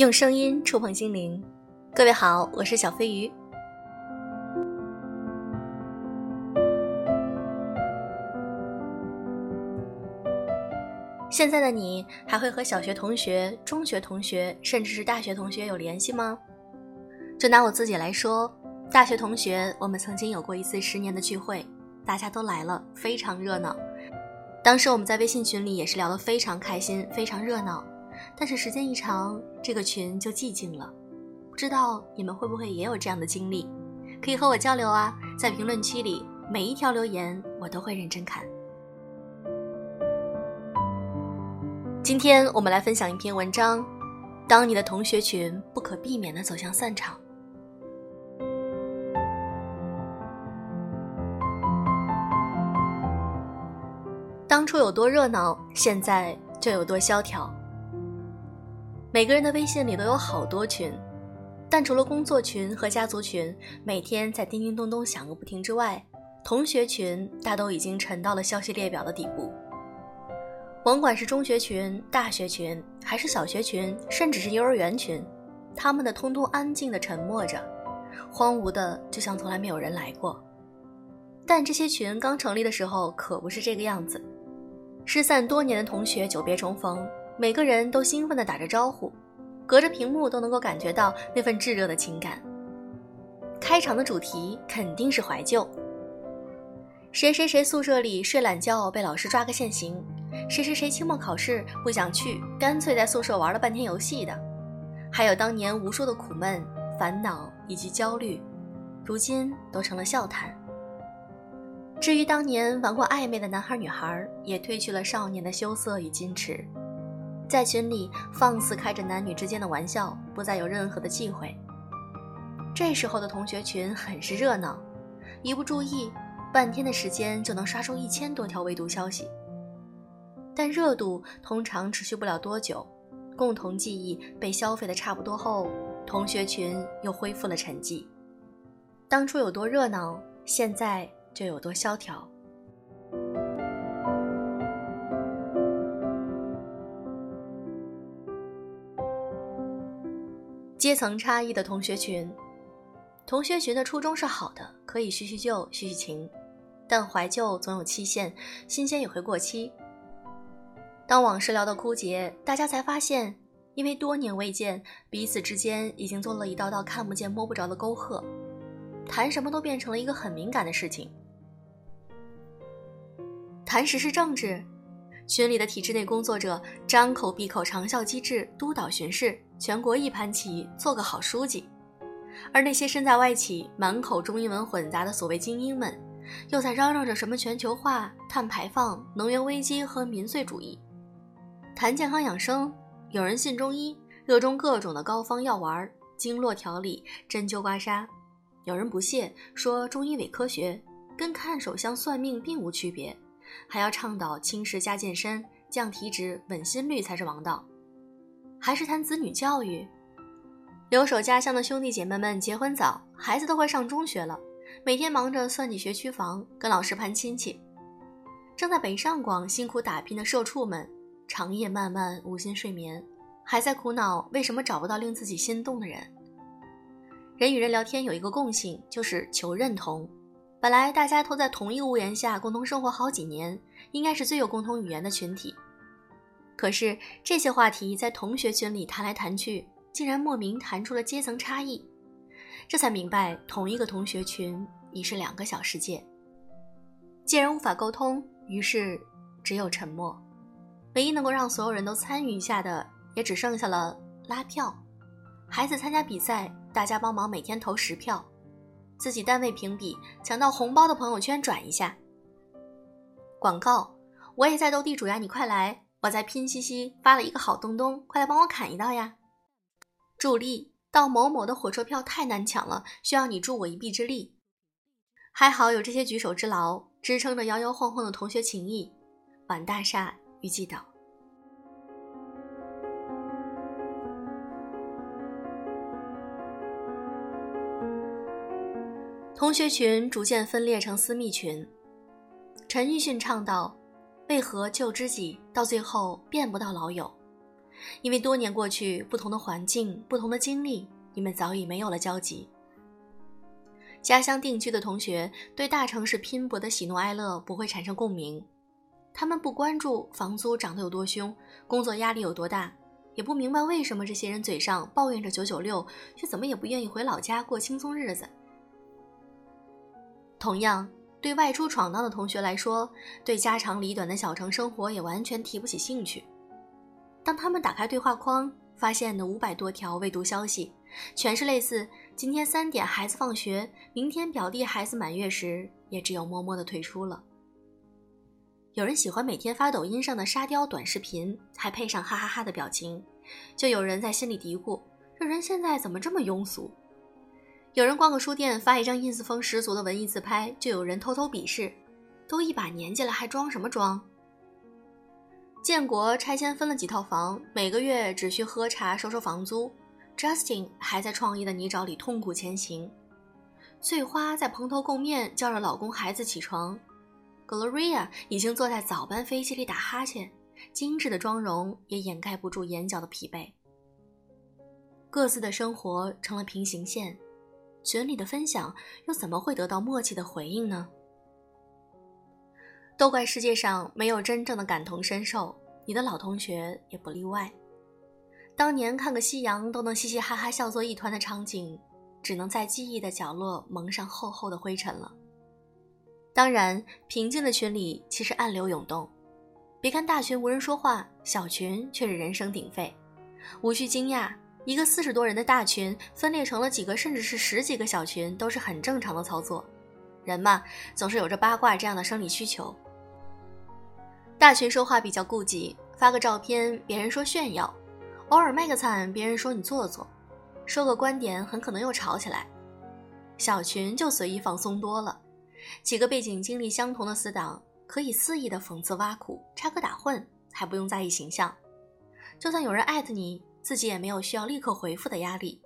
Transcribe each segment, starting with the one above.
用声音触碰心灵，各位好，我是小飞鱼。现在的你还会和小学同学、中学同学，甚至是大学同学有联系吗？就拿我自己来说，大学同学，我们曾经有过一次十年的聚会，大家都来了，非常热闹。当时我们在微信群里也是聊得非常开心，非常热闹。但是时间一长，这个群就寂静了。不知道你们会不会也有这样的经历？可以和我交流啊，在评论区里，每一条留言我都会认真看。今天我们来分享一篇文章：当你的同学群不可避免的走向散场。当初有多热闹，现在就有多萧条。每个人的微信里都有好多群，但除了工作群和家族群每天在叮叮咚咚响个不停之外，同学群大都已经沉到了消息列表的底部。甭管是中学群、大学群，还是小学群，甚至是幼儿园群，他们的通通安静的沉默着，荒芜的就像从来没有人来过。但这些群刚成立的时候可不是这个样子，失散多年的同学久别重逢。每个人都兴奋地打着招呼，隔着屏幕都能够感觉到那份炙热的情感。开场的主题肯定是怀旧。谁谁谁宿舍里睡懒觉被老师抓个现行，谁谁谁期末考试不想去，干脆在宿舍玩了半天游戏的，还有当年无数的苦闷、烦恼以及焦虑，如今都成了笑谈。至于当年玩过暧昧的男孩女孩，也褪去了少年的羞涩与矜持。在群里放肆开着男女之间的玩笑，不再有任何的忌讳。这时候的同学群很是热闹，一不注意，半天的时间就能刷出一千多条未读消息。但热度通常持续不了多久，共同记忆被消费的差不多后，同学群又恢复了沉寂。当初有多热闹，现在就有多萧条。阶层差异的同学群，同学群的初衷是好的，可以叙叙旧、叙叙情，但怀旧总有期限，新鲜也会过期。当往事聊到枯竭，大家才发现，因为多年未见，彼此之间已经做了一道道看不见、摸不着的沟壑，谈什么都变成了一个很敏感的事情。谈时事政治，群里的体制内工作者张口闭口长效机制、督导巡视。全国一盘棋，做个好书记；而那些身在外企、满口中英文混杂的所谓精英们，又在嚷嚷着什么全球化、碳排放、能源危机和民粹主义。谈健康养生，有人信中医，热衷各种的膏方药丸、经络调理、针灸刮痧；有人不屑，说中医伪科学，跟看手相算命并无区别，还要倡导轻食加健身、降体脂、稳心率才是王道。还是谈子女教育，留守家乡的兄弟姐妹们结婚早，孩子都快上中学了，每天忙着算计学区房，跟老师攀亲戚。正在北上广辛苦打拼的社畜们，长夜漫漫，无心睡眠，还在苦恼为什么找不到令自己心动的人。人与人聊天有一个共性，就是求认同。本来大家都在同一个屋檐下共同生活好几年，应该是最有共同语言的群体。可是这些话题在同学群里谈来谈去，竟然莫名谈出了阶层差异，这才明白同一个同学群已是两个小世界。既然无法沟通，于是只有沉默。唯一能够让所有人都参与一下的，也只剩下了拉票。孩子参加比赛，大家帮忙每天投十票；自己单位评比，抢到红包的朋友圈转一下。广告，我也在斗地主呀，你快来！我在拼夕夕发了一个好东东，快来帮我砍一刀呀！助力到某某的火车票太难抢了，需要你助我一臂之力。还好有这些举手之劳，支撑着摇摇晃晃的同学情谊。晚大厦预计到。同学群逐渐分裂成私密群。陈奕迅唱道。为何旧知己到最后变不到老友？因为多年过去，不同的环境、不同的经历，你们早已没有了交集。家乡定居的同学对大城市拼搏的喜怒哀乐不会产生共鸣，他们不关注房租涨得有多凶，工作压力有多大，也不明白为什么这些人嘴上抱怨着九九六，却怎么也不愿意回老家过轻松日子。同样，对外出闯荡的同学来说，对家长里短的小城生活也完全提不起兴趣。当他们打开对话框，发现那五百多条未读消息，全是类似“今天三点孩子放学，明天表弟孩子满月”时，也只有默默的退出了。有人喜欢每天发抖音上的沙雕短视频，还配上哈哈哈的表情，就有人在心里嘀咕：“这人现在怎么这么庸俗？”有人逛个书店发一张 ins 风十足的文艺自拍，就有人偷偷鄙视：“都一把年纪了，还装什么装？”建国拆迁分了几套房，每个月只需喝茶收收房租。Justin 还在创业的泥沼里痛苦前行。翠花在蓬头垢面叫着老公孩子起床。Gloria 已经坐在早班飞机里打哈欠，精致的妆容也掩盖不住眼角的疲惫。各自的生活成了平行线，群里的分享又怎么会得到默契的回应呢？都怪世界上没有真正的感同身受，你的老同学也不例外。当年看个夕阳都能嘻嘻哈哈笑作一团的场景，只能在记忆的角落蒙上厚厚的灰尘了。当然，平静的群里其实暗流涌动。别看大群无人说话，小群却是人声鼎沸。无需惊讶，一个四十多人的大群分裂成了几个甚至是十几个小群，都是很正常的操作。人嘛，总是有着八卦这样的生理需求。大群说话比较顾忌，发个照片，别人说炫耀；偶尔卖个惨，别人说你做作；说个观点，很可能又吵起来。小群就随意放松多了，几个背景经历相同的死党，可以肆意的讽刺挖苦、插科打诨，还不用在意形象。就算有人艾特你，自己也没有需要立刻回复的压力。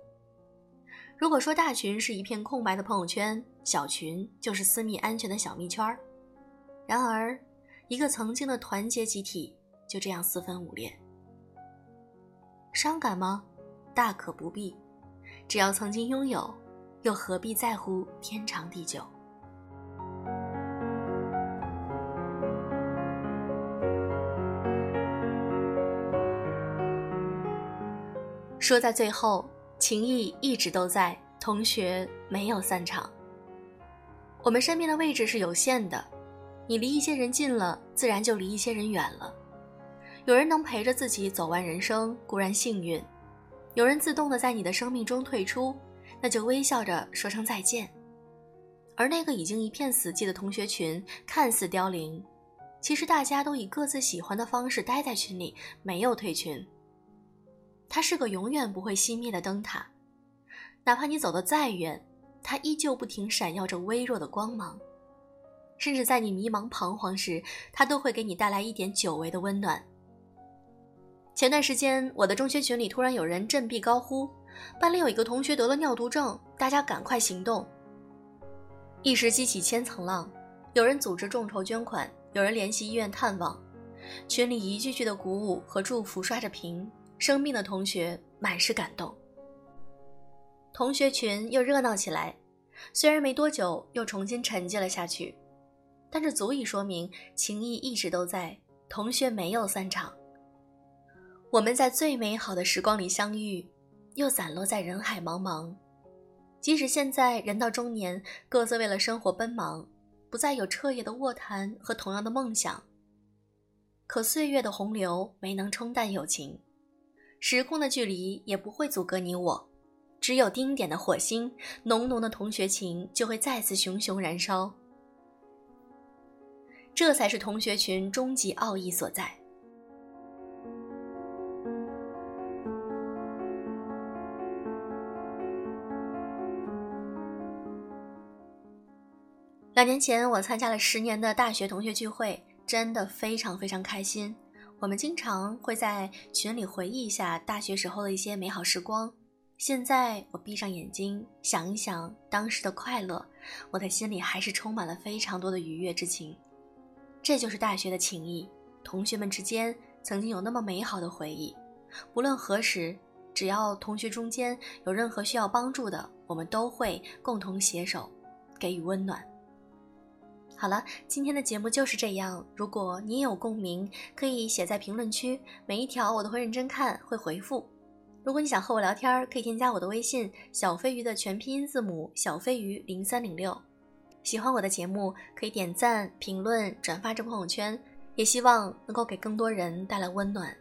如果说大群是一片空白的朋友圈，小群就是私密安全的小密圈儿。然而。一个曾经的团结集体就这样四分五裂，伤感吗？大可不必，只要曾经拥有，又何必在乎天长地久？说在最后，情谊一直都在，同学没有散场。我们身边的位置是有限的。你离一些人近了，自然就离一些人远了。有人能陪着自己走完人生，固然幸运；有人自动的在你的生命中退出，那就微笑着说声再见。而那个已经一片死寂的同学群，看似凋零，其实大家都以各自喜欢的方式待在群里，没有退群。它是个永远不会熄灭的灯塔，哪怕你走得再远，它依旧不停闪耀着微弱的光芒。甚至在你迷茫彷徨时，它都会给你带来一点久违的温暖。前段时间，我的中学群里突然有人振臂高呼：“班里有一个同学得了尿毒症，大家赶快行动！”一时激起千层浪，有人组织众筹捐款，有人联系医院探望，群里一句句的鼓舞和祝福刷着屏，生病的同学满是感动。同学群又热闹起来，虽然没多久又重新沉寂了下去。但这足以说明情谊一直都在，同学没有散场。我们在最美好的时光里相遇，又散落在人海茫茫。即使现在人到中年，各自为了生活奔忙，不再有彻夜的卧谈和同样的梦想，可岁月的洪流没能冲淡友情，时空的距离也不会阻隔你我。只有丁点的火星，浓浓的同学情就会再次熊熊燃烧。这才是同学群终极奥义所在。两年前，我参加了十年的大学同学聚会，真的非常非常开心。我们经常会在群里回忆一下大学时候的一些美好时光。现在我闭上眼睛想一想当时的快乐，我的心里还是充满了非常多的愉悦之情。这就是大学的情谊，同学们之间曾经有那么美好的回忆，不论何时，只要同学中间有任何需要帮助的，我们都会共同携手，给予温暖。好了，今天的节目就是这样。如果你也有共鸣，可以写在评论区，每一条我都会认真看，会回复。如果你想和我聊天，可以添加我的微信“小飞鱼”的全拼音字母“小飞鱼零三零六”。喜欢我的节目，可以点赞、评论、转发至朋友圈，也希望能够给更多人带来温暖。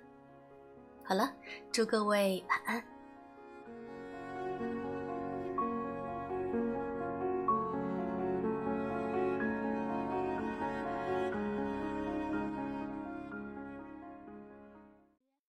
好了，祝各位晚安。